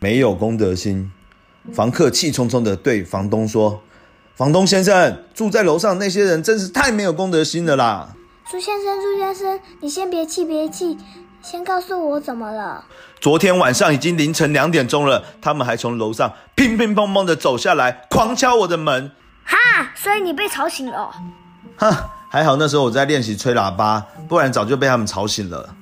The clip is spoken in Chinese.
没有公德心。房客气冲冲地对房东说：「房东先生，住在楼上那些人真是太没有公德心了啦！」朱先生、朱先生，你先别气，别气，先告诉我怎么了。昨天晚上已经凌晨两点钟了，他们还从楼上乒乒乓乓地走下来，狂敲我的门。哈，所以你被吵醒了？哈，还好那时候我在练习吹喇叭，不然早就被他们吵醒了。